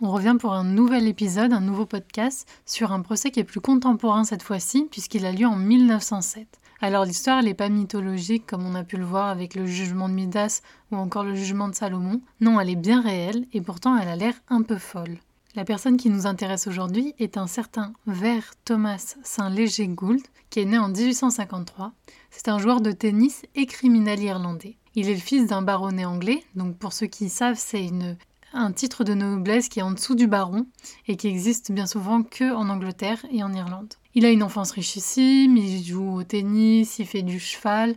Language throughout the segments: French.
On revient pour un nouvel épisode, un nouveau podcast, sur un procès qui est plus contemporain cette fois-ci, puisqu'il a lieu en 1907. Alors l'histoire, n'est pas mythologique comme on a pu le voir avec le jugement de Midas ou encore le jugement de Salomon. Non, elle est bien réelle et pourtant elle a l'air un peu folle. La personne qui nous intéresse aujourd'hui est un certain Ver Thomas Saint-Léger Gould, qui est né en 1853. C'est un joueur de tennis et criminel irlandais. Il est le fils d'un baronnet anglais, donc pour ceux qui savent, c'est une un titre de noblesse qui est en dessous du baron et qui existe bien souvent que en Angleterre et en Irlande. Il a une enfance richissime, il joue au tennis, il fait du cheval,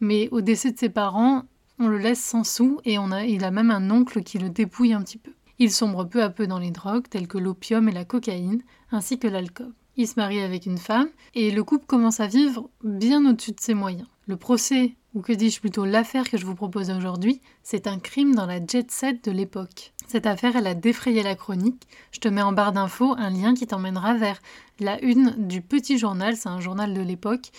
mais au décès de ses parents, on le laisse sans sous et on a, il a même un oncle qui le dépouille un petit peu. Il sombre peu à peu dans les drogues telles que l'opium et la cocaïne, ainsi que l'alcool. Il se marie avec une femme et le couple commence à vivre bien au-dessus de ses moyens. Le procès, ou que dis-je plutôt l'affaire que je vous propose aujourd'hui, c'est un crime dans la jet set de l'époque. Cette affaire, elle a défrayé la chronique. Je te mets en barre d'infos un lien qui t'emmènera vers la une du petit journal, c'est un journal de l'époque,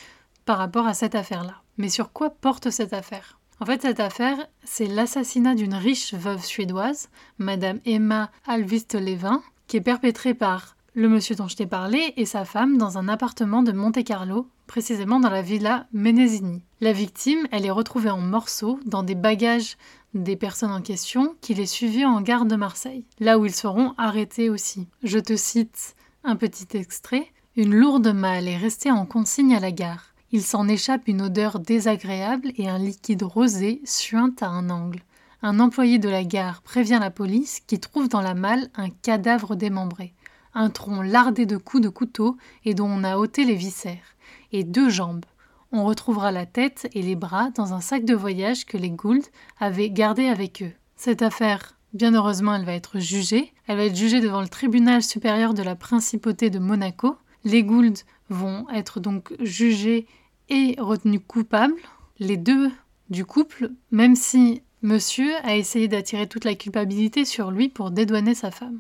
par rapport à cette affaire-là. Mais sur quoi porte cette affaire? En fait, cette affaire, c'est l'assassinat d'une riche veuve suédoise, Madame Emma Alvist-Levin, qui est perpétrée par le monsieur dont je t'ai parlé et sa femme dans un appartement de Monte-Carlo, précisément dans la villa Menesini. La victime, elle est retrouvée en morceaux dans des bagages des personnes en question qui les suivaient en gare de Marseille, là où ils seront arrêtés aussi. Je te cite un petit extrait. Une lourde malle est restée en consigne à la gare. Il s'en échappe une odeur désagréable et un liquide rosé suinte à un angle. Un employé de la gare prévient la police qui trouve dans la malle un cadavre démembré un tronc lardé de coups de couteau et dont on a ôté les viscères, et deux jambes. On retrouvera la tête et les bras dans un sac de voyage que les Gould avaient gardé avec eux. Cette affaire, bien heureusement, elle va être jugée. Elle va être jugée devant le tribunal supérieur de la principauté de Monaco. Les Gould vont être donc jugés et retenus coupables. Les deux du couple, même si monsieur a essayé d'attirer toute la culpabilité sur lui pour dédouaner sa femme.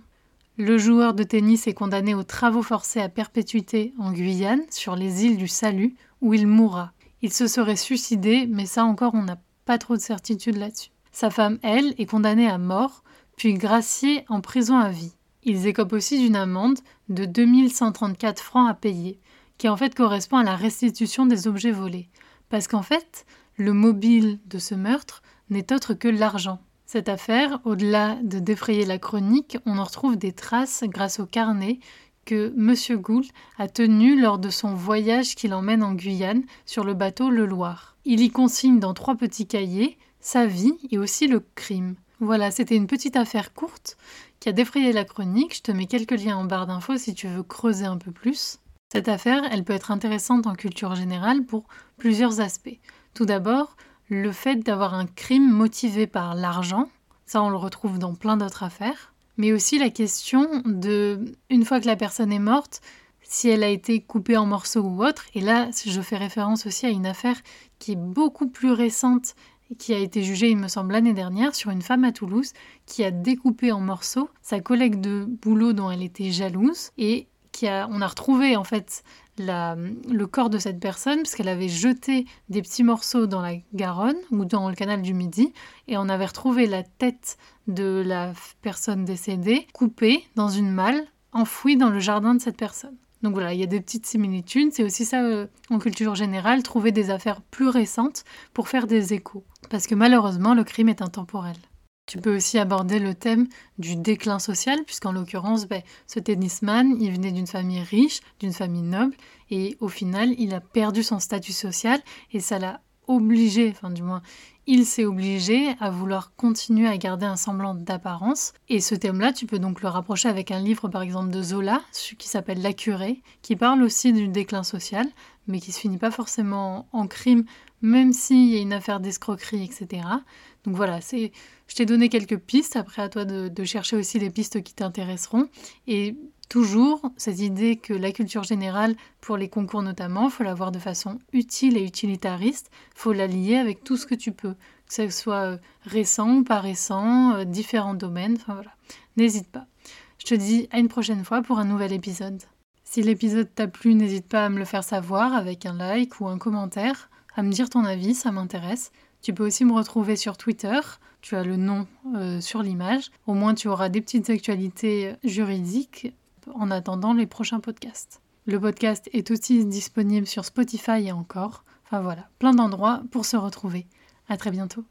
Le joueur de tennis est condamné aux travaux forcés à perpétuité en Guyane, sur les îles du Salut, où il mourra. Il se serait suicidé, mais ça encore on n'a pas trop de certitude là-dessus. Sa femme, elle, est condamnée à mort, puis graciée en prison à vie. Ils écopent aussi d'une amende de 2134 francs à payer, qui en fait correspond à la restitution des objets volés. Parce qu'en fait, le mobile de ce meurtre n'est autre que l'argent. Cette affaire, au-delà de défrayer la chronique, on en retrouve des traces grâce au carnet que M. Gould a tenu lors de son voyage qu'il emmène en Guyane sur le bateau Le Loir. Il y consigne dans trois petits cahiers sa vie et aussi le crime. Voilà, c'était une petite affaire courte qui a défrayé la chronique. Je te mets quelques liens en barre d'infos si tu veux creuser un peu plus. Cette affaire, elle peut être intéressante en culture générale pour plusieurs aspects. Tout d'abord, le fait d'avoir un crime motivé par l'argent, ça on le retrouve dans plein d'autres affaires, mais aussi la question de, une fois que la personne est morte, si elle a été coupée en morceaux ou autre, et là je fais référence aussi à une affaire qui est beaucoup plus récente et qui a été jugée, il me semble, l'année dernière sur une femme à Toulouse qui a découpé en morceaux sa collègue de boulot dont elle était jalouse et qui a, on a retrouvé en fait le corps de cette personne parce qu'elle avait jeté des petits morceaux dans la Garonne ou dans le canal du Midi et on avait retrouvé la tête de la personne décédée coupée dans une malle enfouie dans le jardin de cette personne. Donc voilà, il y a des petites similitudes. C'est aussi ça euh, en culture générale, trouver des affaires plus récentes pour faire des échos. Parce que malheureusement, le crime est intemporel. Tu peux aussi aborder le thème du déclin social, puisqu'en l'occurrence, ben, ce tennisman, il venait d'une famille riche, d'une famille noble, et au final, il a perdu son statut social, et ça l'a obligé, enfin du moins, il s'est obligé à vouloir continuer à garder un semblant d'apparence. Et ce thème-là, tu peux donc le rapprocher avec un livre, par exemple, de Zola, qui s'appelle La Curée, qui parle aussi du déclin social, mais qui se finit pas forcément en crime, même s'il y a une affaire d'escroquerie, etc. Donc voilà, c'est, je t'ai donné quelques pistes, après à toi de, chercher aussi les pistes qui t'intéresseront. Et toujours cette idée que la culture générale, pour les concours notamment, faut la voir de façon utile et utilitariste, faut la lier avec tout ce que tu peux, que ce soit euh, récent ou pas récent, euh, différents domaines, enfin voilà. N'hésite pas. Je te dis à une prochaine fois pour un nouvel épisode. Si l'épisode t'a plu, n'hésite pas à me le faire savoir avec un like ou un commentaire, à me dire ton avis, ça m'intéresse. Tu peux aussi me retrouver sur Twitter. tu as le nom euh, sur l'image. Au moins, tu auras des petites actualités juridiques en attendant les prochains podcasts. Le podcast est aussi disponible sur Spotify et encore. Enfin voilà, plein d'endroits pour se retrouver. À très bientôt.